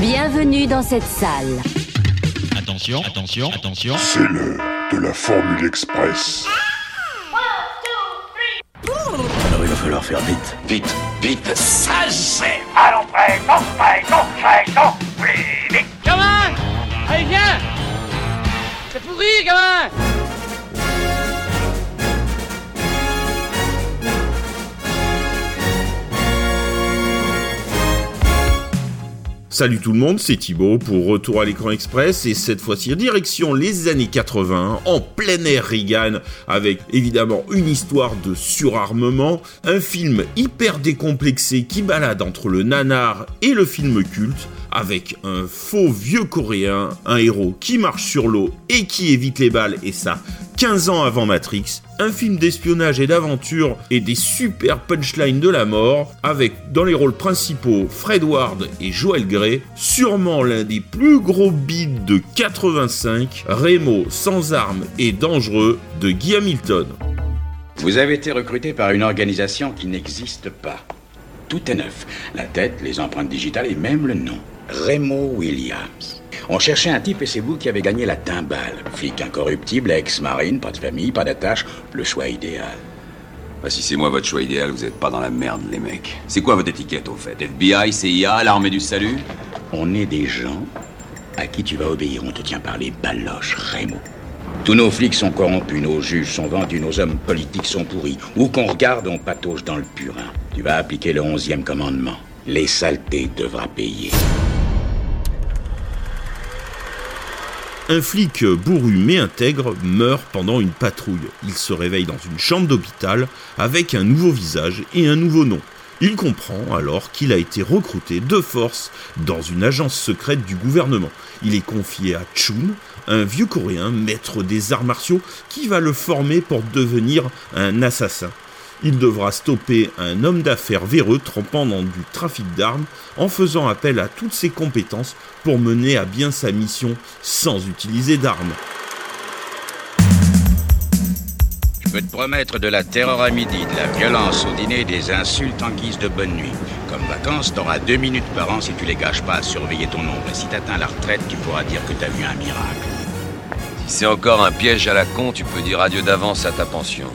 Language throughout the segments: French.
Bienvenue dans cette salle. Attention, attention, attention. C'est l'heure de la Formule Express. Alors il va falloir faire vite. Vite, vite. Ça c'est Allons prêt, non prêt, non prêt, non plus vite Gamin Allez viens C'est pourri gamin Salut tout le monde, c'est Thibaut pour Retour à l'écran express et cette fois-ci direction les années 80 en plein air Reagan avec évidemment une histoire de surarmement, un film hyper décomplexé qui balade entre le nanar et le film culte avec un faux vieux coréen, un héros qui marche sur l'eau et qui évite les balles et ça 15 ans avant Matrix, un film d'espionnage et d'aventure et des super punchlines de la mort, avec dans les rôles principaux Fred Ward et Joel Grey, sûrement l'un des plus gros beats de 85, Remo sans armes et dangereux de Guy Hamilton. Vous avez été recruté par une organisation qui n'existe pas. Tout est neuf. La tête, les empreintes digitales et même le nom. Remo Williams. On cherchait un type et c'est vous qui avez gagné la timbale. Flic incorruptible, ex-marine, pas de famille, pas d'attache, le choix idéal. Bah, si c'est moi votre choix idéal, vous êtes pas dans la merde, les mecs. C'est quoi votre étiquette, au fait? FBI, CIA, l'armée du salut? On est des gens à qui tu vas obéir. On te tient par les baloches, Remo. Tous nos flics sont corrompus, nos juges sont vendus, nos hommes politiques sont pourris. Où qu'on regarde, on patauge dans le purin. Tu vas appliquer le onzième commandement. Les saletés devra payer. Un flic bourru mais intègre meurt pendant une patrouille. Il se réveille dans une chambre d'hôpital avec un nouveau visage et un nouveau nom. Il comprend alors qu'il a été recruté de force dans une agence secrète du gouvernement. Il est confié à Chun, un vieux coréen maître des arts martiaux qui va le former pour devenir un assassin. Il devra stopper un homme d'affaires véreux trempant dans du trafic d'armes en faisant appel à toutes ses compétences pour mener à bien sa mission sans utiliser d'armes. Je peux te promettre de la terreur à midi, de la violence au dîner et des insultes en guise de bonne nuit. Comme vacances, t'auras deux minutes par an si tu les gâches pas à surveiller ton ombre. Et si t'atteins la retraite, tu pourras dire que t'as vu un miracle. Si c'est encore un piège à la con, tu peux dire adieu d'avance à ta pension.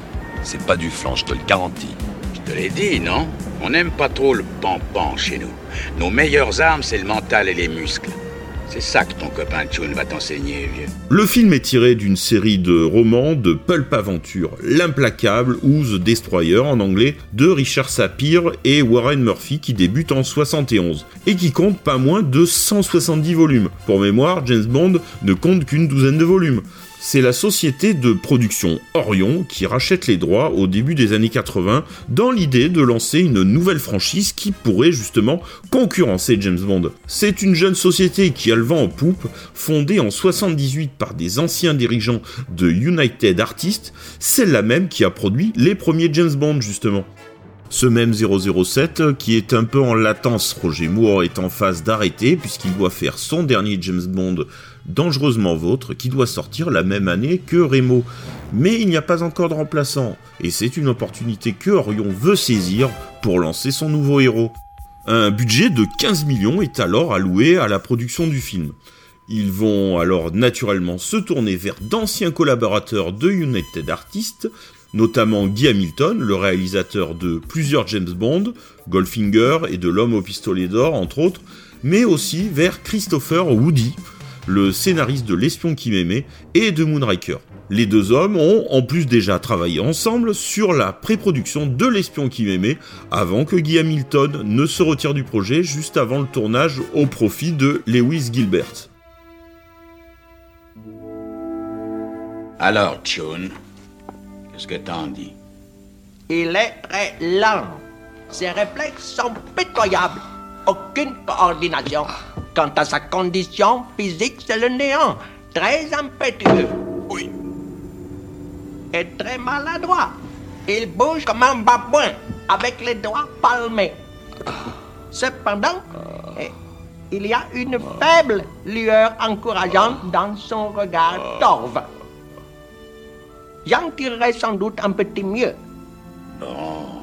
C'est pas du flanc, je te le garantis. Je te l'ai dit, non? On n'aime pas trop le pan-pan chez nous. Nos meilleures armes, c'est le mental et les muscles. C'est ça que ton copain Chun va t'enseigner, vieux. Le film est tiré d'une série de romans de pulp aventure, L'implacable ou The Destroyer en anglais, de Richard Sapir et Warren Murphy qui débute en 71 et qui compte pas moins de 170 volumes. Pour mémoire, James Bond ne compte qu'une douzaine de volumes. C'est la société de production Orion qui rachète les droits au début des années 80 dans l'idée de lancer une nouvelle franchise qui pourrait justement concurrencer James Bond. C'est une jeune société qui a le vent en poupe, fondée en 78 par des anciens dirigeants de United Artists, celle-là même qui a produit les premiers James Bond justement. Ce même 007 qui est un peu en latence, Roger Moore est en phase d'arrêter puisqu'il doit faire son dernier James Bond Dangereusement Vôtre qui doit sortir la même année que Remo. Mais il n'y a pas encore de remplaçant, et c'est une opportunité que Orion veut saisir pour lancer son nouveau héros. Un budget de 15 millions est alors alloué à la production du film. Ils vont alors naturellement se tourner vers d'anciens collaborateurs de United Artists, notamment Guy Hamilton, le réalisateur de plusieurs James Bond, Goldfinger et de L'homme au pistolet d'or entre autres, mais aussi vers Christopher Woody, le scénariste de L'espion qui m'aimait et de Moonraker. Les deux hommes ont en plus déjà travaillé ensemble sur la pré-production de L'espion qui m'aimait avant que Guy Hamilton ne se retire du projet juste avant le tournage au profit de Lewis Gilbert. Alors, Chun, qu'est-ce que t'en dis? Il est très lent. Ses réflexes sont pitoyables. Aucune coordination. Quant à sa condition physique, c'est le néant. Très impétueux. Oui. Et très maladroit. Il bouge comme un babouin, avec les doigts palmés. Cependant, eh, il y a une faible lueur encourageante dans son regard torve. J'en tirerai sans doute un petit mieux. Bon.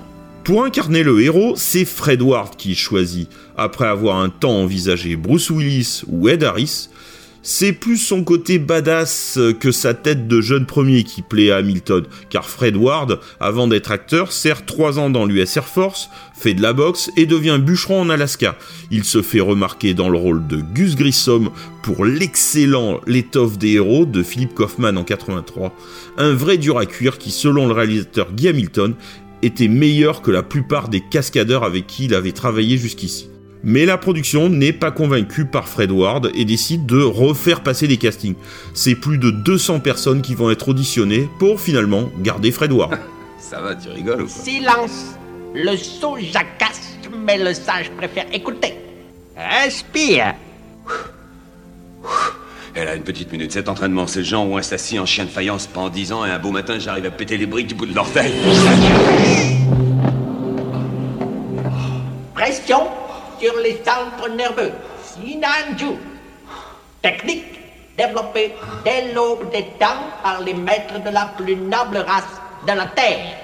Pour incarner le héros, c'est Fred Ward qui choisit. Après avoir un temps envisagé Bruce Willis ou Ed Harris, c'est plus son côté badass que sa tête de jeune premier qui plaît à Hamilton, car Fred Ward, avant d'être acteur, sert 3 ans dans l'US Air Force, fait de la boxe et devient bûcheron en Alaska. Il se fait remarquer dans le rôle de Gus Grissom pour l'excellent L'étoffe des héros de Philip Kaufman en 83, un vrai dur à cuire qui, selon le réalisateur Guy Hamilton, était meilleur que la plupart des cascadeurs avec qui il avait travaillé jusqu'ici. Mais la production n'est pas convaincue par Fred Ward et décide de refaire passer des castings. C'est plus de 200 personnes qui vont être auditionnées pour finalement garder Fred Ward. Ça va, tu rigoles ou quoi? Silence Le sot jacasse, mais le sage préfère écouter. Respire Elle a une petite minute. Cet entraînement, c'est le genre où on reste assis en chien de faïence pendant 10 ans et un beau matin, j'arrive à péter les briques du bout de l'orteil. Pression sur les centres nerveux. Sinanju. Technique développée dès l'aube des temps par les maîtres de la plus noble race de la Terre.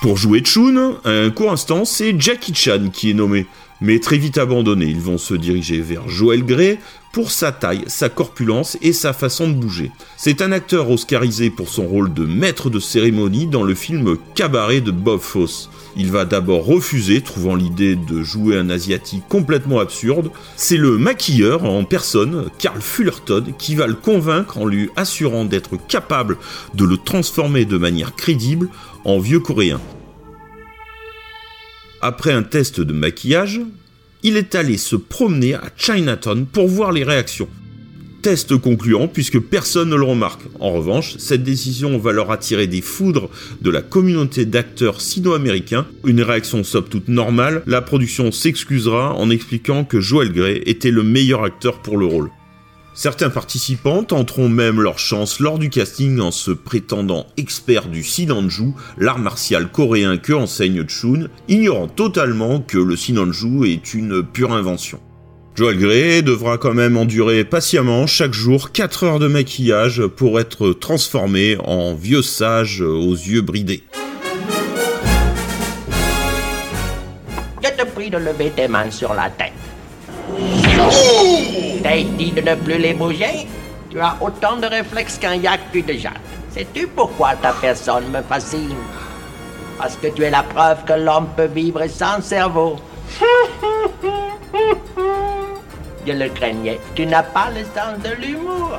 Pour jouer Chun, un court instant, c'est Jackie Chan qui est nommé. Mais très vite abandonné, ils vont se diriger vers Joel Grey pour sa taille, sa corpulence et sa façon de bouger. C'est un acteur oscarisé pour son rôle de maître de cérémonie dans le film Cabaret de Bob Fosse. Il va d'abord refuser, trouvant l'idée de jouer un asiatique complètement absurde. C'est le maquilleur en personne, Carl Fullerton, qui va le convaincre en lui assurant d'être capable de le transformer de manière crédible en vieux coréen. Après un test de maquillage, il est allé se promener à Chinatown pour voir les réactions. Test concluant puisque personne ne le remarque. En revanche, cette décision va leur attirer des foudres de la communauté d'acteurs sino-américains. Une réaction somme toute normale, la production s'excusera en expliquant que Joel Grey était le meilleur acteur pour le rôle. Certains participants tenteront même leur chance lors du casting en se prétendant experts du Sinanju, l'art martial coréen que enseigne Chun, ignorant totalement que le Sinanju est une pure invention. Joel Grey devra quand même endurer patiemment chaque jour 4 heures de maquillage pour être transformé en vieux sage aux yeux bridés. Je te prie de lever tes mains sur la tête. T'as dit de ne plus les bouger? Tu as autant de réflexes qu'un yaku de Jacques. Sais-tu pourquoi ta personne me fascine? Parce que tu es la preuve que l'homme peut vivre sans cerveau. Je le craignais. Tu n'as pas le sens de l'humour.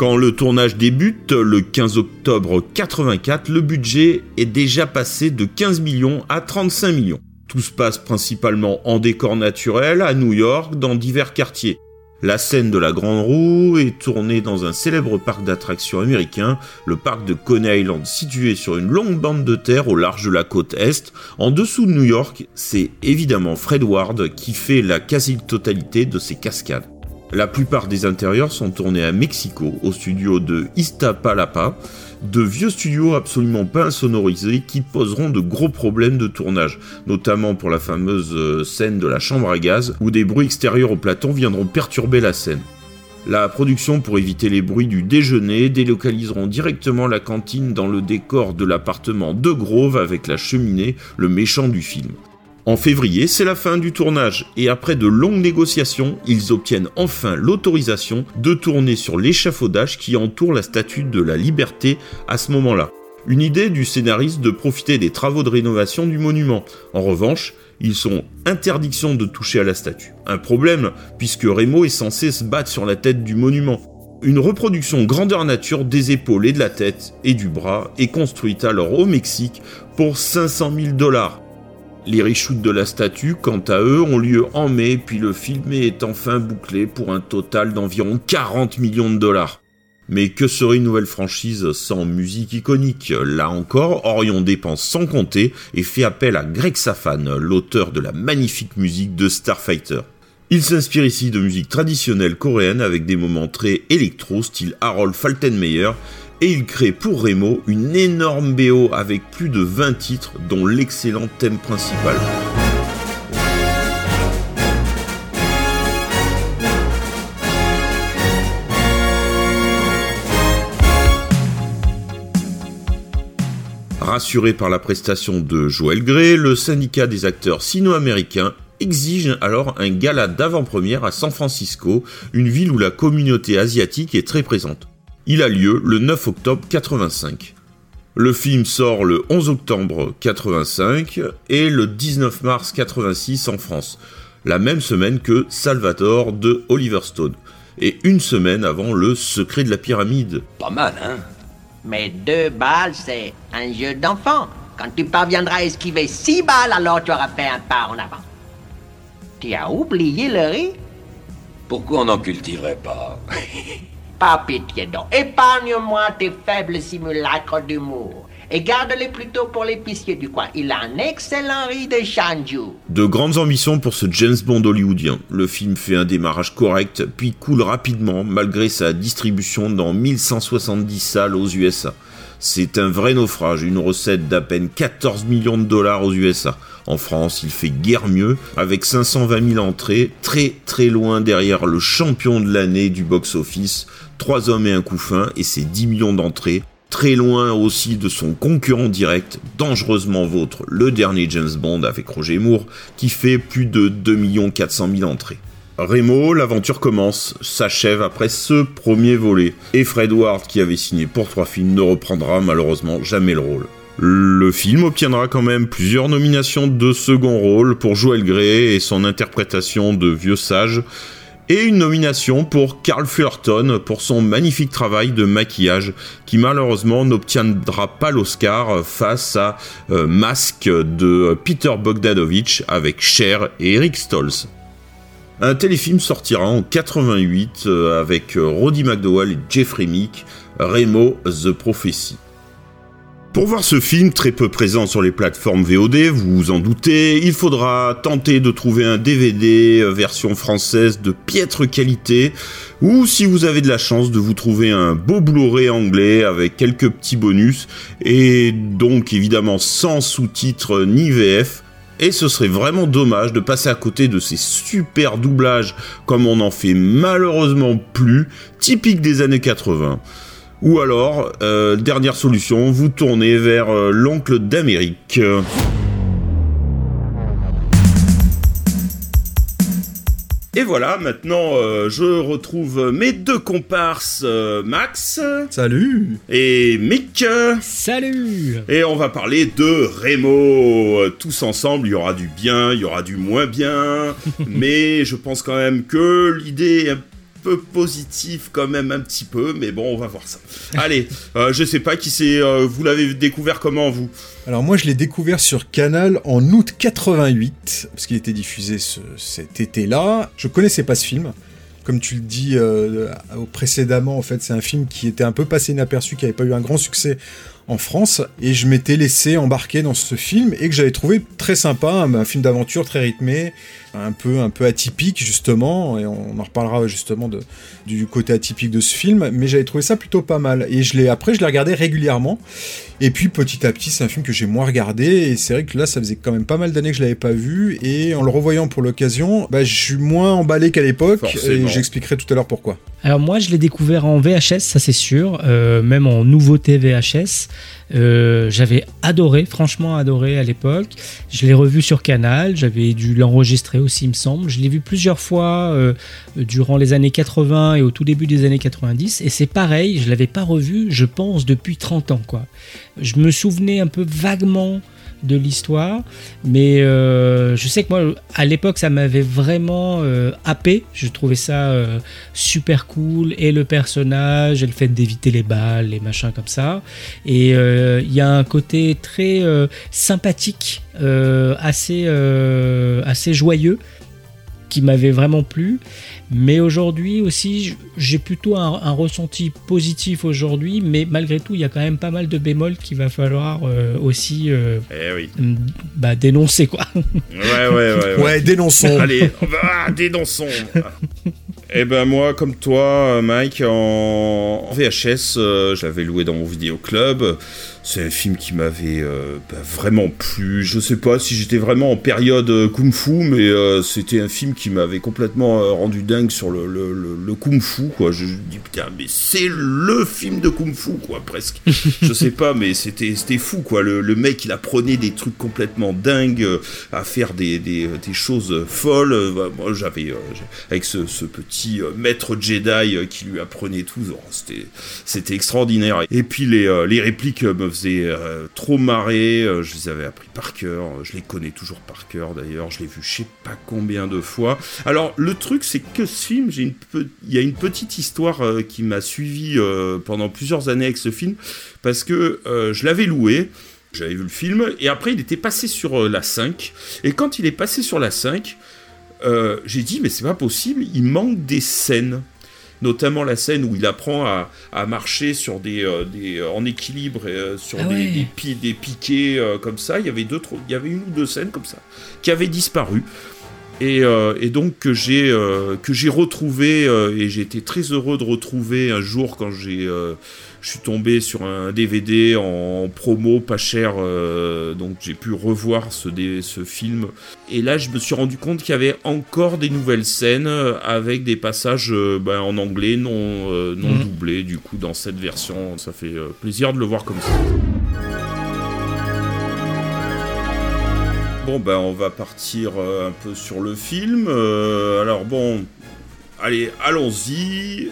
Quand le tournage débute, le 15 octobre 84, le budget est déjà passé de 15 millions à 35 millions. Tout se passe principalement en décor naturel à New York, dans divers quartiers. La scène de la Grande Roue est tournée dans un célèbre parc d'attractions américain, le parc de Coney Island, situé sur une longue bande de terre au large de la côte Est. En dessous de New York, c'est évidemment Fred Ward qui fait la quasi-totalité de ces cascades. La plupart des intérieurs sont tournés à Mexico, au studio de Iztapalapa, de vieux studios absolument pas insonorisés qui poseront de gros problèmes de tournage, notamment pour la fameuse euh, scène de la chambre à gaz, où des bruits extérieurs au platon viendront perturber la scène. La production, pour éviter les bruits du déjeuner, délocaliseront directement la cantine dans le décor de l'appartement de Grove avec la cheminée, le méchant du film. En février, c'est la fin du tournage et après de longues négociations, ils obtiennent enfin l'autorisation de tourner sur l'échafaudage qui entoure la statue de la liberté à ce moment-là. Une idée du scénariste de profiter des travaux de rénovation du monument. En revanche, ils sont interdiction de toucher à la statue. Un problème, puisque Remo est censé se battre sur la tête du monument. Une reproduction grandeur nature des épaules et de la tête et du bras est construite alors au Mexique pour 500 000 dollars. Les reshoots de la statue, quant à eux, ont lieu en mai, puis le film est enfin bouclé pour un total d'environ 40 millions de dollars. Mais que serait une nouvelle franchise sans musique iconique? Là encore, Orion dépense sans compter et fait appel à Greg Safan, l'auteur de la magnifique musique de Starfighter. Il s'inspire ici de musique traditionnelle coréenne avec des moments très électro, style Harold Faltenmeyer, et il crée pour Remo une énorme BO avec plus de 20 titres dont l'excellent thème principal. Rassuré par la prestation de Joël Gray, le syndicat des acteurs sino-américains exige alors un gala d'avant-première à San Francisco, une ville où la communauté asiatique est très présente. Il a lieu le 9 octobre 85. Le film sort le 11 octobre 85 et le 19 mars 86 en France, la même semaine que Salvatore de Oliver Stone, et une semaine avant Le Secret de la Pyramide. Pas mal, hein? Mais deux balles, c'est un jeu d'enfant. Quand tu parviendras à esquiver six balles, alors tu auras fait un pas en avant. Tu as oublié le riz? Pourquoi on n'en cultiverait pas? Pas pitié donc. Épargne-moi tes faibles simulacres d'humour. Et garde-les plutôt pour l'épicier du coin. Il a un excellent riz de Shanju. De grandes ambitions pour ce James Bond hollywoodien. Le film fait un démarrage correct, puis coule rapidement malgré sa distribution dans 1170 salles aux USA. C'est un vrai naufrage, une recette d'à peine 14 millions de dollars aux USA. En France, il fait guère mieux, avec 520 000 entrées, très très loin derrière le champion de l'année du box-office, Trois hommes et un couffin, et ses 10 millions d'entrées, très loin aussi de son concurrent direct, dangereusement vôtre, le dernier James Bond avec Roger Moore, qui fait plus de 2 400 000 entrées. Remo, l'aventure commence, s'achève après ce premier volet, et Fred Ward, qui avait signé pour trois films, ne reprendra malheureusement jamais le rôle. Le film obtiendra quand même plusieurs nominations de second rôle pour Joel Grey et son interprétation de vieux sage, et une nomination pour Carl Fullerton pour son magnifique travail de maquillage qui malheureusement n'obtiendra pas l'Oscar face à euh, Mask de Peter Bogdanovich avec Cher et Eric Stolz. Un téléfilm sortira en 88 euh, avec euh, Roddy McDowell et Jeffrey Meek, Remo The Prophecy. Pour voir ce film très peu présent sur les plateformes VOD, vous vous en doutez, il faudra tenter de trouver un DVD euh, version française de piètre qualité, ou si vous avez de la chance de vous trouver un beau Blu-ray anglais avec quelques petits bonus, et donc évidemment sans sous-titres ni VF, et ce serait vraiment dommage de passer à côté de ces super doublages comme on en fait malheureusement plus, typiques des années 80. Ou alors, euh, dernière solution, vous tournez vers euh, l'oncle d'Amérique. Et voilà, maintenant euh, je retrouve mes deux comparses, euh, Max. Salut Et Mick. Salut Et on va parler de Remo. Tous ensemble, il y aura du bien, il y aura du moins bien. mais je pense quand même que l'idée est un peu positive quand même un petit peu, mais bon, on va voir ça. Allez, euh, je sais pas qui c'est. euh, vous l'avez découvert comment vous? Alors moi je l'ai découvert sur Canal en août 88, parce qu'il était diffusé ce- cet été-là. Je connaissais pas ce film. Comme tu le dis euh, précédemment, en fait, c'est un film qui était un peu passé inaperçu, qui n'avait pas eu un grand succès en France, et je m'étais laissé embarquer dans ce film et que j'avais trouvé très sympa, un film d'aventure très rythmé, un peu un peu atypique justement, et on en reparlera justement de, du côté atypique de ce film, mais j'avais trouvé ça plutôt pas mal. Et je l'ai après je l'ai regardé régulièrement. Et puis petit à petit, c'est un film que j'ai moins regardé et c'est vrai que là, ça faisait quand même pas mal d'années que je l'avais pas vu et en le revoyant pour l'occasion, bah, je suis moins emballé qu'à l'époque Forcément. et j'expliquerai tout à l'heure pourquoi. Alors moi, je l'ai découvert en VHS, ça c'est sûr, euh, même en nouveauté VHS. Euh, j'avais adoré, franchement adoré à l'époque. Je l'ai revu sur Canal, j'avais dû l'enregistrer aussi, il me semble. Je l'ai vu plusieurs fois euh, durant les années 80 et au tout début des années 90. Et c'est pareil, je l'avais pas revu, je pense, depuis 30 ans. quoi. Je me souvenais un peu vaguement de l'histoire, mais euh, je sais que moi, à l'époque, ça m'avait vraiment euh, happé. Je trouvais ça euh, super cool, et le personnage, et le fait d'éviter les balles, les machins comme ça. Et il y a un côté très sympathique, assez, assez joyeux, qui m'avait vraiment plu. Mais aujourd'hui aussi, j'ai plutôt un, un ressenti positif aujourd'hui, mais malgré tout, il y a quand même pas mal de bémols qu'il va falloir euh, aussi euh, Eh oui. bah, dénoncer quoi. Ouais, ouais, ouais. ouais. Ouais, dénonçons. Allez, ah, dénonçons. Eh ben moi, comme toi, Mike, en VHS, euh, j'avais loué dans mon vidéoclub. C'est un film qui m'avait euh, bah, vraiment plu. Je sais pas si j'étais vraiment en période euh, kung fu, mais euh, c'était un film qui m'avait complètement rendu dingue sur le, le, le, le kung fu, quoi. Je, je dis putain, mais c'est le film de kung fu, quoi, presque. je sais pas, mais c'était fou, quoi. Le, le mec, il apprenait des trucs complètement dingues, à faire des, des, des choses folles. Bah, moi, j'avais avec ce, ce petit maître Jedi qui lui apprenait tout. Oh, c'était extraordinaire. Et puis les, les répliques euh, me faisaient euh, trop marrer. euh, je les avais appris par cœur. euh, Je les connais toujours par cœur d'ailleurs. Je l'ai vu je sais pas combien de fois. Alors le truc c'est que ce film, il y a une petite histoire euh, qui m'a suivi pendant plusieurs années avec ce film parce que je l'avais loué. J'avais vu le film et après il était passé sur la 5 et quand il est passé sur la 5 euh, j'ai dit mais c'est pas possible, il manque des scènes notamment la scène où il apprend à, à marcher sur des, euh, des euh, en équilibre euh, sur Ah des, ouais. des, pi- des piquets euh, comme ça il y avait deux trois- il y avait une ou deux scènes comme ça qui avaient disparu et, et donc que j'ai que j'ai retrouvé et j'ai été très heureux de retrouver un jour quand j'ai je suis tombé sur un DVD en promo pas cher euh, donc j'ai pu revoir ce, film et là je me suis rendu compte qu'il y avait encore des nouvelles scènes euh, avec des passages euh, ben, en anglais non, euh, non Mhm. doublés du coup dans cette version ça fait plaisir de le voir comme ça Bon, ben, on va partir un peu sur le film. Alors, bon, allez, allons-y.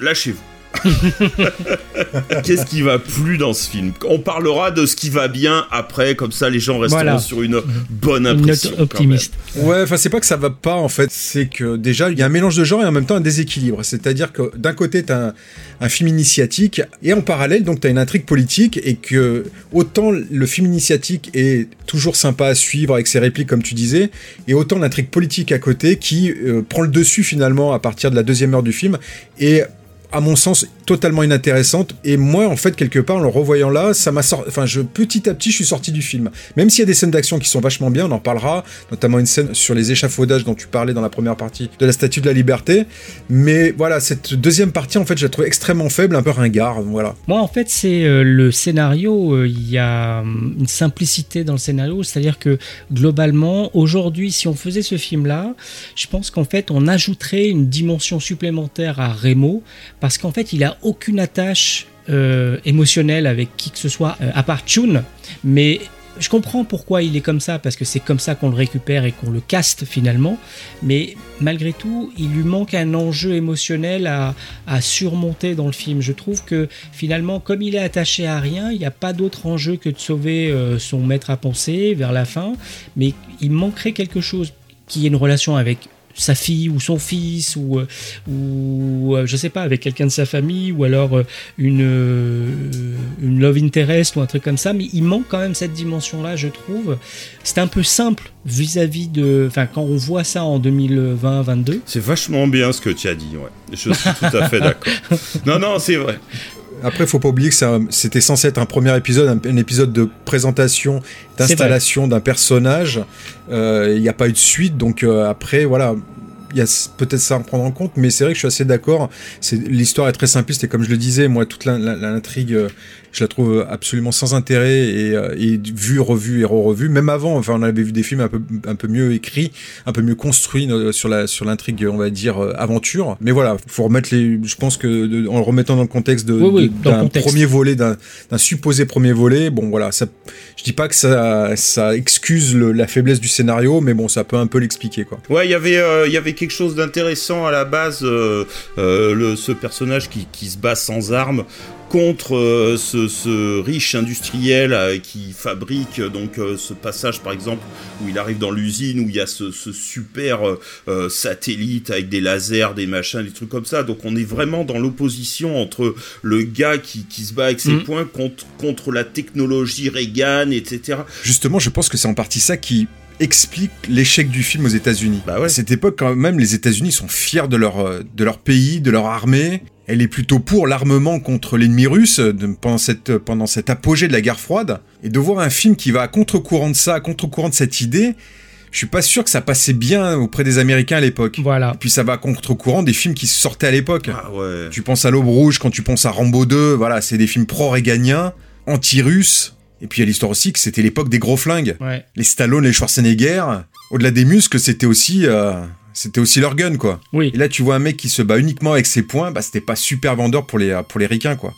Lâchez-vous. Qu'est-ce qui va plus dans ce film On parlera de ce qui va bien après, comme ça les gens resteront Voilà. sur une bonne Une impression. note optimiste. Ouais, enfin c'est pas que ça va pas en fait, c'est que déjà il y a un mélange de genres et en même temps un déséquilibre. C'est-à-dire que d'un côté t'as un, un film initiatique et en parallèle donc t'as une intrigue politique et que autant le film initiatique est toujours sympa à suivre avec ses répliques comme tu disais et autant l'intrigue politique à côté qui euh, prend le dessus finalement à partir de la deuxième heure du film et à mon sens totalement inintéressante. Et moi en fait quelque part en le revoyant là ça m'a sorti enfin je petit à petit je suis sorti du film. Même s'il y a des scènes d'action qui sont vachement bien on en parlera notamment une scène sur les échafaudages dont tu parlais dans la première partie de la Statue de la Liberté. Mais voilà cette deuxième partie en fait je la trouve extrêmement faible un peu ringard voilà. Moi, en fait, c'est euh, le scénario. euh, Il y a hum, une simplicité dans le scénario, c'est-à-dire que globalement, aujourd'hui, si on faisait ce film-là, je pense qu'en fait, on ajouterait une dimension supplémentaire à Remo, parce qu'en fait, il a aucune attache euh, émotionnelle avec qui que ce soit, euh, à part Chun, mais je comprends pourquoi il est comme ça, parce que c'est comme ça qu'on le récupère et qu'on le caste finalement. Mais malgré tout, il lui manque un enjeu émotionnel à, surmonter dans le film. Je trouve que finalement, comme il est attaché à rien, il n'y a pas d'autre enjeu que de sauver euh, son maître à penser vers la fin. Mais il manquerait quelque chose qui ait une relation avec sa fille ou son fils ou, euh, ou euh, je sais pas avec quelqu'un de sa famille ou alors euh, une, une love interest ou un truc comme ça mais il manque quand même cette dimension là je trouve c'est un peu simple vis-à-vis de enfin quand on voit ça en 2020-22 C'est vachement bien ce que tu as dit, ouais. Je suis tout à fait d'accord. Non, non, c'est vrai. Après, faut pas oublier que c'était censé être un premier épisode, un, un épisode de présentation, d'installation d'un personnage. Euh, Il n'y a pas eu de suite, donc euh, après, voilà. Il y a peut-être ça à prendre en compte, mais c'est vrai que je suis assez d'accord. C'est l'histoire est très simpliste et comme je le disais, moi toute l'intrigue, euh, je la trouve absolument sans intérêt et, euh, et vue, revue et re-revue. Même avant, enfin, on avait vu des films un peu un peu mieux écrits, un peu mieux construits euh, sur la sur l'intrigue, on va dire euh, aventure. Mais voilà, faut remettre les. Je pense que de- en le remettant dans le contexte de Oui, oui, d'un premier volet, d'un supposé premier volet. Bon, voilà, ça. Je dis pas que ça ça excuse le- la faiblesse du scénario, mais bon, ça peut un peu l'expliquer, quoi. Ouais, il y avait, euh, il y avait quelque chose d'intéressant à la base, euh, euh, le, ce personnage qui, qui se bat sans armes contre euh, ce, ce riche industriel euh, qui fabrique donc euh, ce passage par exemple où il arrive dans l'usine où il y a ce, ce super satellite avec des lasers, des machins, des trucs comme ça. Donc on est vraiment dans l'opposition entre le gars qui, qui se bat avec ses Mhm. poings contre, contre la technologie Reagan, etc. Justement, je pense que c'est en partie ça qui explique l'échec du film aux États-Unis. À cette époque, quand même, les États-Unis sont fiers de leur, euh, de leur pays, de leur armée. Elle est plutôt pour l'armement contre l'ennemi russe de- pendant, cette, pendant cet apogée de la guerre froide. Et de voir un film qui va à contre-courant de ça, à contre-courant de cette idée, je suis pas sûr que ça passait bien auprès des Américains à l'époque. Voilà. Et puis ça va à contre-courant des films qui sortaient à l'époque. Ah ouais. Tu penses à l'Aube Rouge quand tu penses à Rambo 2, voilà, c'est des films pro-réganiens, anti-russes. Et puis il y a l'histoire aussi que c'était l'époque des gros flingues. Ouais. Les Stallone, les Schwarzenegger, au-delà des muscles, c'était aussi, euh, c'était aussi leur gun, quoi. Oui. Et là, tu vois un mec qui se bat uniquement avec ses poings, bah c'était pas super vendeur pour les, pour les ricains, quoi.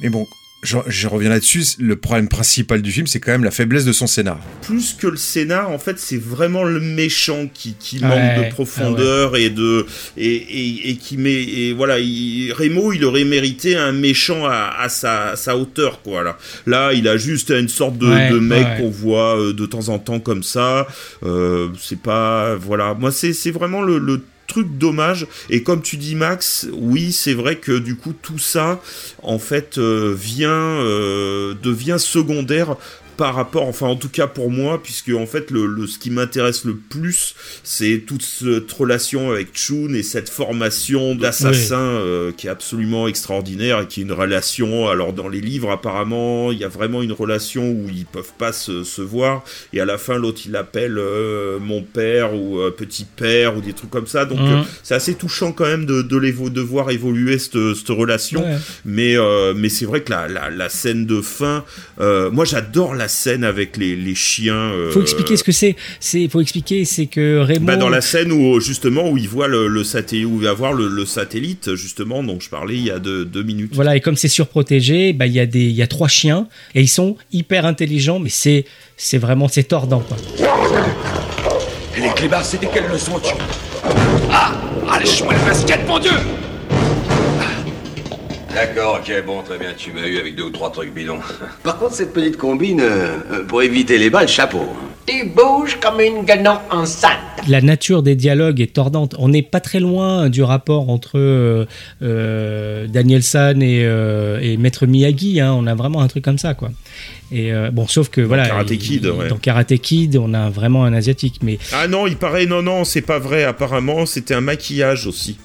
Mais bon, je, je reviens là-dessus, le problème principal du film, c'est quand même la faiblesse de son scénar. plus que le scénar, en fait, c'est vraiment le méchant qui, qui Ouais, manque de profondeur et de et, et, et qui met et voilà, il, Remo, il aurait mérité un méchant à, à sa, à sa hauteur quoi. Là, là, il a juste une sorte de, Ouais, de mec ouais. qu'on voit euh, de temps en temps comme ça. Euh, c'est pas voilà, moi c'est c'est vraiment le, le truc dommage. Et comme tu dis Max oui c'est vrai que du coup tout ça en fait euh, vient euh, devient secondaire par rapport, enfin en tout cas pour moi, puisque en fait le, le- ce qui m'intéresse le plus, c'est toute cette relation avec Chun et cette formation d'assassin euh, qui est absolument extraordinaire et qui est une relation. Alors dans les livres apparemment, il y a vraiment une relation où ils peuvent pas se, se voir et à la fin l'autre il l'appelle euh, mon père ou euh, petit père ou des trucs comme ça. Donc Mhm. c'est assez touchant quand même de, de voir évoluer cette, cette relation. Ouais. Mais, mais c'est vrai que la, la, la scène de fin, moi j'adore la scène avec les, les chiens. euh, Faut expliquer ce que c'est. C'est, faut expliquer, c'est que Raymond. bah, dans la scène où justement où il voit le, le satellite, où il va voir le, le satellite justement dont je parlais il y a deux, deux minutes. Voilà, et comme c'est surprotégé, bah, il y, a des- il y a trois chiens et ils sont hyper intelligents, mais c'est, c'est vraiment c'est tordant. Quoi. Et les clébards, c'était quelle leçon tu? Ah Allez, moi le basket, mon dieu D'accord, ok, bon, très bien, tu m'as eu avec deux ou trois trucs bidons. Par contre, cette petite combine, euh, euh, pour éviter les balles, chapeau. Tu bouges comme une guenon enceinte. La nature des dialogues est tordante. On n'est pas très loin du rapport entre euh, euh, Daniel San et, euh, et Maître Miyagi. hein. On a vraiment un truc comme ça, quoi. Et euh, bon, sauf que voilà, Karate il- Kid, ouais. dans Karate Kid, on a vraiment un asiatique, mais Ah non, il paraît, non, non, c'est pas vrai, apparemment, c'était un maquillage aussi.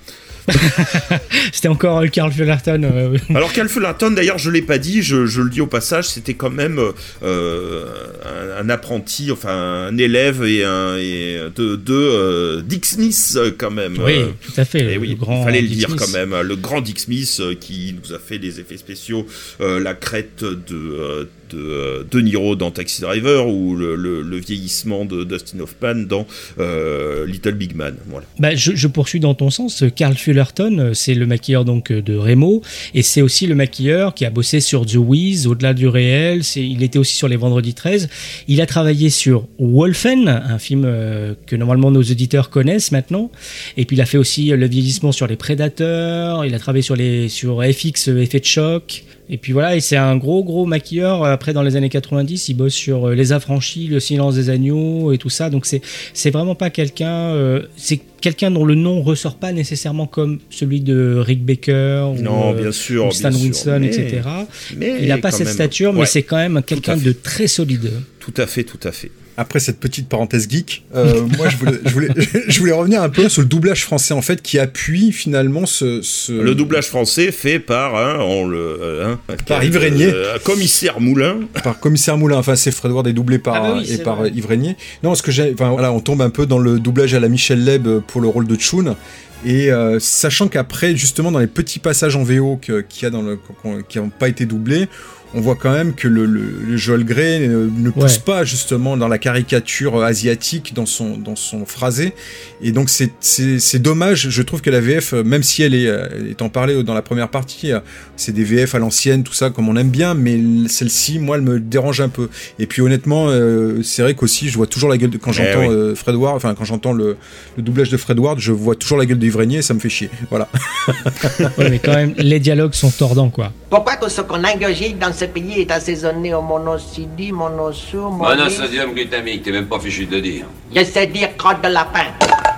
c'était encore euh, Carl Fullerton. euh, Alors Cal Fullerton, d'ailleurs, je l'ai pas dit, je, je le dis au passage, c'était quand même euh, un, un apprenti, enfin un élève et un et de, de euh, Dick Smith quand même. Oui, tout à fait. Et le oui, grand il fallait le Dick dire Smith. quand même, le grand Dick Smith qui nous a fait des effets spéciaux, la crête de, de euh, De Niro dans Taxi Driver ou le, vieillissement de Dustin Hoffman dans euh, Little Big Man. Voilà. Bah, je, poursuis dans ton sens. Carl Fullerton, euh, c'est le maquilleur donc de Remo, et c'est aussi le maquilleur qui a bossé sur The Wiz, au-delà du réel. Il était aussi sur les Vendredis 13. Il a travaillé sur Wolfen, un film que normalement nos auditeurs connaissent maintenant. Et puis il a fait aussi le vieillissement sur les Prédateurs. Il a travaillé sur les sur FX, effet de choc. Et puis voilà, et c'est un gros gros maquilleur. Après, dans les années 90, il bosse sur euh, Les Affranchis, Le Silence des agneaux et tout ça. Donc c'est c'est vraiment pas quelqu'un. euh, c'est quelqu'un dont le nom ressort pas nécessairement comme celui de Rick Baker ou, Non, euh, bien sûr, ou Stan bien sûr, Winston, mais- etc. mais il n'a pas cette même. stature, mais Ouais. c'est quand même quelqu'un de très solide. Tout à fait, tout à fait. Après cette petite parenthèse geek, euh, moi je voulais, je, voulais, je voulais revenir un peu sur le doublage français en fait qui appuie finalement ce, ce... Le doublage français fait par hein, on le euh, hein, Par Yves Régnier. euh, commissaire Moulin. par commissaire Moulin. Enfin, c'est Fred Ward est doublé par Ah bah oui, et par vrai. Yves Régnier. Non, ce que j'ai, enfin voilà, on tombe un peu dans le doublage à la Michel Leb pour le rôle de Chun. Et euh, sachant qu'après, justement, dans les petits passages en VO qu'il y a dans le, qui n'ont pas été doublés, on voit quand même que le, le, le Joel Grey euh, ne pousse Ouais. pas justement dans la caricature asiatique dans son dans son phrasé. Et donc c'est c'est c'est dommage. Je trouve que la VF, euh, même si elle est euh, étant parlée dans la première partie, euh, c'est des VF à l'ancienne, tout ça comme on aime bien, mais celle-ci, moi, elle me dérange un peu. Et puis honnêtement, euh, c'est vrai qu'aussi, je vois toujours la gueule de quand Eh j'entends oui. euh, Fred Ward, enfin quand j'entends le, le doublage de Fred Ward, je vois toujours la gueule et ça me fait chier. Voilà. Ouais, mais quand même, les dialogues sont tordants, quoi. Pourquoi tout ce qu'on dans ce pays est assaisonné au monocidie, monosur, Monosodium glutamique, t'es même pas fichu de dire. Je sais dire crotte de lapin.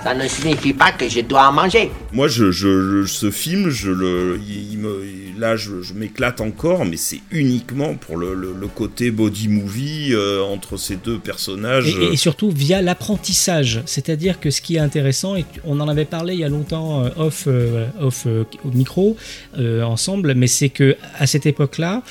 Ça ne signifie pas que je dois en manger. Moi, je, je, je- ce film, je le, il, il me, là je, je m'éclate encore, mais c'est uniquement pour le, le, le côté body movie euh, entre ces deux personnages. Et, et surtout via l'apprentissage. C'est-à-dire que ce qui est intéressant, et on en avait parlé il y a longtemps euh, off, euh, off euh, au micro euh, ensemble, mais c'est que à cette époque-là,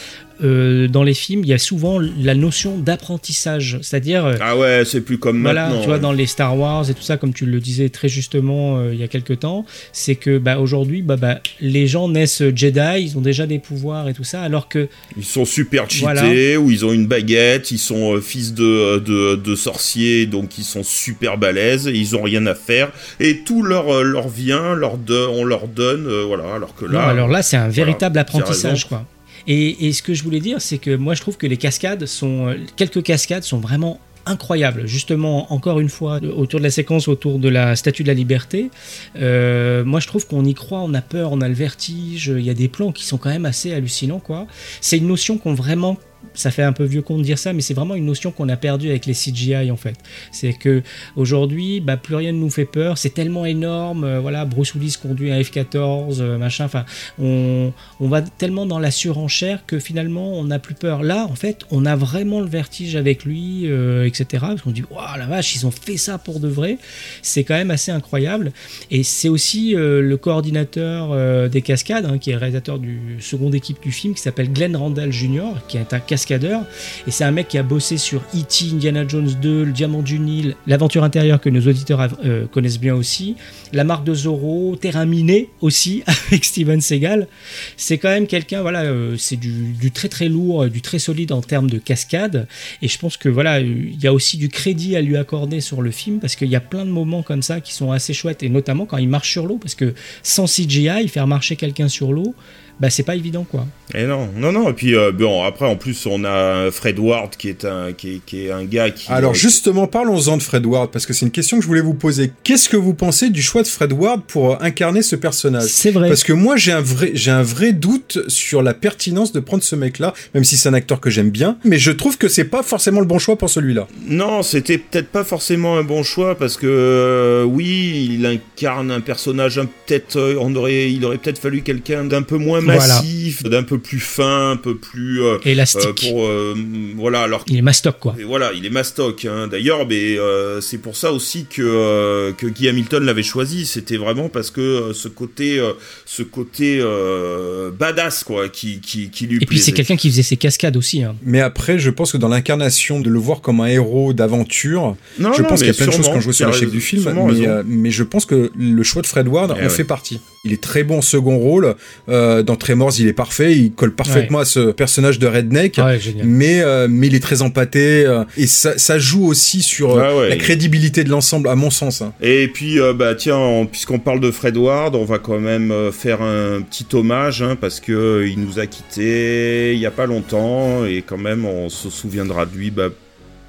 euh, dans les films, il y a souvent la notion d'apprentissage, c'est-à-dire euh, Ah ouais, c'est plus comme voilà, maintenant. tu vois, ouais. dans les Star Wars et tout ça, comme tu le disais très justement euh, il y a quelques temps, c'est que bah, aujourd'hui, bah, bah, les gens naissent Jedi, ils ont déjà des pouvoirs et tout ça, alors que Ils sont super cheatés, Voilà. ou ils ont une baguette, ils sont euh, fils de, de, de sorciers, donc ils sont super balèzes, et ils ont rien à faire, et tout leur, leur vient, leur on leur donne, voilà, alors que Non, là... alors là, c'est un véritable voilà, apprentissage, quoi. Et, ce que je voulais dire, c'est que moi, je trouve que les cascades sont, euh, quelques cascades sont vraiment incroyables. Justement, encore une fois, autour de la séquence autour de la Statue de la Liberté, euh, moi, je trouve qu'on y croit, on a peur, on a le vertige. Il y a des plans qui sont quand même assez hallucinants, quoi. C'est une notion qu'on vraiment ça fait un peu vieux con de dire ça, mais c'est vraiment une notion qu'on a perdue avec les CGI en fait. C'est que aujourd'hui, bah, plus rien ne nous fait peur. C'est tellement énorme. euh, voilà, Bruce Willis conduit un F-14, euh, machin. Enfin, on, on va tellement dans la surenchère que finalement, on n'a plus peur. Là, en fait, on a vraiment le vertige avec lui, euh, etc. Parce qu'on dit, waouh, la vache, ils ont fait ça pour de vrai. C'est quand même assez incroyable. Et c'est aussi le coordinateur des cascades, hein, qui est le réalisateur du seconde équipe du film, qui s'appelle Glenn Randall Jr., qui est un Et c'est un mec qui a bossé sur E.T., Indiana Jones 2, Le Diamant du Nil, L'aventure intérieure que nos auditeurs euh, connaissent bien aussi, La marque de Zorro, Terrain miné aussi, avec Steven Seagal. C'est quand même quelqu'un, voilà, euh, c'est du, du très très lourd, du très solide en termes de cascade. Et je pense que voilà, il y a aussi du crédit à lui accorder sur le film parce qu'il y a plein de moments comme ça qui sont assez chouettes et notamment quand il marche sur l'eau parce que sans CGI, faire marcher quelqu'un sur l'eau, bah c'est pas évident quoi. Et non, non, non. Et puis euh, bon, après en plus on a Fred Ward qui est un qui est, qui est un gars qui. Alors justement, parlons-en de Fred Ward, parce que c'est une question que je voulais vous poser. Qu'est-ce que vous pensez du choix de Fred Ward pour euh, incarner ce personnage? C'est vrai. Parce que moi, j'ai un vrai, j'ai un vrai doute sur la pertinence de prendre ce mec-là, même si c'est un acteur que j'aime bien, mais je trouve que c'est pas forcément le bon choix pour celui-là. Non, c'était peut-être pas forcément un bon choix parce que euh, oui, il incarne un personnage un- peut-être euh, on aurait il aurait peut-être fallu quelqu'un d'un peu moins Voilà. massif, d'un peu plus fin, un peu plus euh, Élastique. euh, pour euh, voilà alors Il est mastoc quoi. Et voilà, il est mastoc. Hein. D'ailleurs, mais euh, c'est pour ça aussi que euh, que Guy Hamilton l'avait choisi. C'était vraiment parce que euh, ce côté, euh, ce côté euh, badass quoi, qui qui, qui lui Et puis c'est quelqu'un qui faisait ses cascades aussi. hein. Mais après, je pense que dans l'incarnation de le voir comme un héros d'aventure, je non, pense qu'il y a plein de choses ont joué sur l'échec du film, mais, euh, je pense que le choix de Fred Ward Eh en ouais. fait partie. Il est très bon en second rôle. Euh, dans Tremors, il est parfait. Il colle parfaitement à ce personnage de redneck. Ouais. Mais, euh, mais il est très empâté. euh, et ça, ça joue aussi sur euh, Ah ouais. la crédibilité de l'ensemble, à mon sens. hein. Et puis, euh, bah tiens, en- puisqu'on parle de Fred Ward, on va quand même euh, faire un petit hommage, hein, parce que il nous a quittés il y a pas longtemps, et quand même, on se souviendra de lui, bah,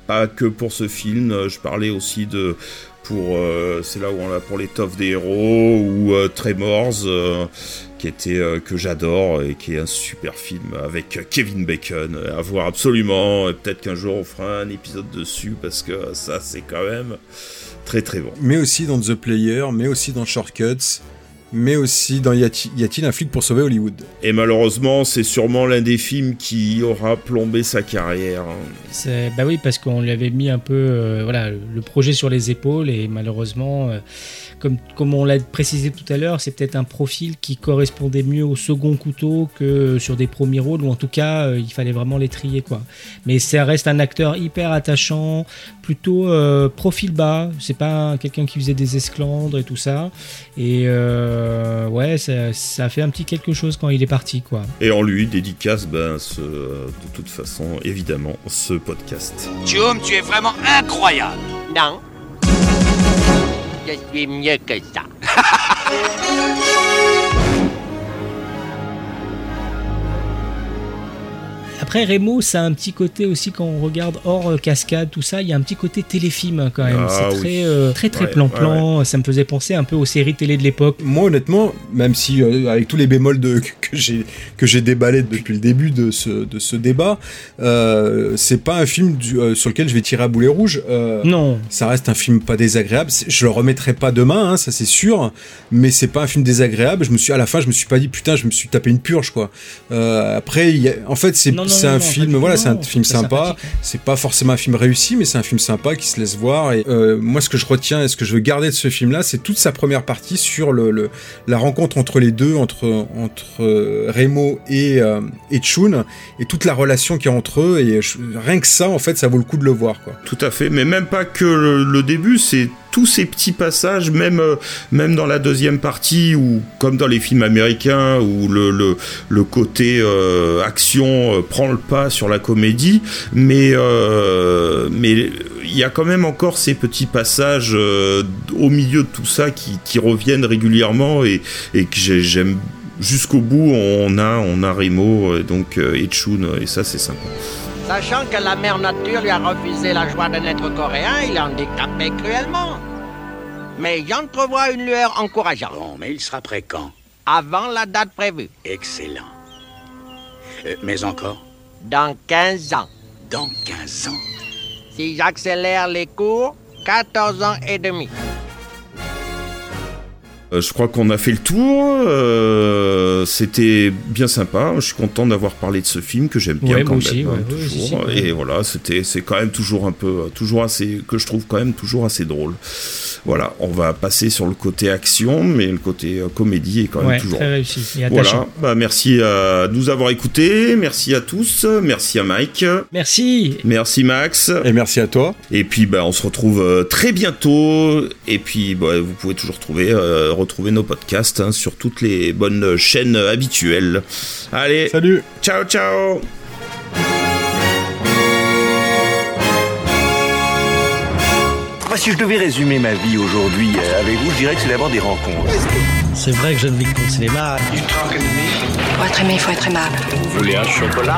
pas que pour ce film. Je parlais aussi de euh, c'est là où on l'a pour l'étoffe des héros ou euh, Tremors, euh, qui était que j'adore et qui est un super film avec Kevin Bacon à voir absolument. Et Peut-être qu'un jour on fera un épisode dessus parce que ça c'est quand même très très bon. Mais aussi dans The Player, mais aussi dans Shortcuts, mais aussi dans Y a-t- y a-t-il un flic pour sauver Hollywood? Et malheureusement, c'est sûrement l'un des films qui aura plombé sa carrière. C'est- Bah oui, parce qu'on lui avait mis un peu euh, voilà, le projet sur les épaules et malheureusement, euh, comme, comme on l'a précisé tout à l'heure, c'est peut-être un profil qui correspondait mieux au second couteau que sur des premiers rôles, ou en tout cas, euh, il fallait vraiment les trier. Quoi. Mais ça reste un acteur hyper attachant, plutôt euh, profil bas, c'est pas quelqu'un qui faisait des esclandres et tout ça. Et euh, ouais, ça, ça a fait un petit quelque chose quand il est parti. quoi. Et en lui dédicace, ben, ce, de toute façon, évidemment, ce podcast. Jum, tu es vraiment incroyable. Non. Je suis mieux que ça. Après, Remo, ça a un petit côté aussi quand on regarde hors euh, cascade, tout ça, il y a un petit côté téléfilm quand même. Ah, c'est oui. très, euh, très, très Ouais, plan-plan. Ça me faisait penser un peu aux séries télé de l'époque. Moi, honnêtement, même si euh, avec tous les bémols de, que j'ai que j'ai déballé depuis le début de ce, de ce débat, euh, c'est pas un film du- euh, sur lequel je vais tirer à boulet rouge. Non. Ça reste un film pas désagréable. Je le remettrai pas demain, hein, ça c'est sûr. Mais c'est pas un film désagréable. Je me suis à la fin, je me suis pas dit putain, je me suis tapé une purge quoi. Après, il y a- en fait, c'est c'est un film. Voilà, c'est un film sympa. C'est pas forcément un film réussi, mais c'est un film sympa qui se laisse voir. Et euh, moi, ce que je retiens et ce que je veux garder de ce film-là, c'est toute sa première partie sur le, le- la rencontre entre les deux, entre entre euh, Remo et euh, et Chun, et toute la relation qu'il y a entre eux. Et je- rien que ça, en fait, ça vaut le coup de le voir, quoi. Tout à fait, mais même pas que le, le début, c'est tous ces petits passages, même euh, même dans la deuxième partie, ou comme dans les films américains, où le le, côté euh, action euh, prend le pas sur la comédie, mais mais il y a quand même encore ces petits passages au milieu de tout ça qui, reviennent régulièrement et, que j'ai- j'aime jusqu'au bout. On a on a Remo donc et Chun et ça c'est sympa. Sachant que la mère nature lui a refusé la joie de naître coréen, il est handicapé cruellement. Mais j'entrevois une lueur encourageante. Bon, mais il sera prêt quand? Avant la date prévue. Excellent. Euh, mais encore? Dans 15 ans. Dans 15 ans? Si j'accélère les cours, 14 ans et demi. Euh, je crois qu'on a fait le tour. euh, c'était bien sympa. Je suis content d'avoir parlé de ce film que j'aime bien Ouais, quand même, aussi, hein, ouais, toujours. ouais. Et voilà, c'était c'est quand même toujours un peu toujours assez que je trouve quand même toujours assez drôle. Voilà, on va passer sur le côté action, mais le côté euh, comédie est quand même Ouais, toujours. très réussi et Voilà, bah merci à nous avoir écoutés, merci à tous, merci à Mike, Merci. merci Max, Et merci à toi. et puis bah on se retrouve très bientôt. Et puis bah, vous pouvez toujours trouver, euh, retrouver nos podcasts hein, sur toutes les bonnes chaînes habituelles. Allez, Salut. ciao ciao. Si je devais résumer ma vie aujourd'hui euh, avec vous, je dirais que c'est d'abord des rencontres. C'est vrai que je ne vis que le cinéma. Pour être aimé, il faut être aimable. Vous voulez un chocolat?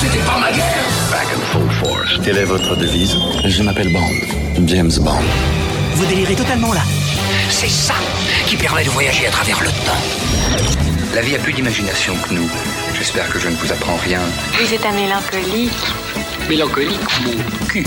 C'était pas ma guerre Back and full force. Quelle est votre devise? Je m'appelle Bond. James Bond. Vous délirez totalement là. C'est ça qui permet de voyager à travers le temps. La vie a plus d'imagination que nous. J'espère que je ne vous apprends rien. Vous êtes un mélancolique. Mélancolique, mon cul.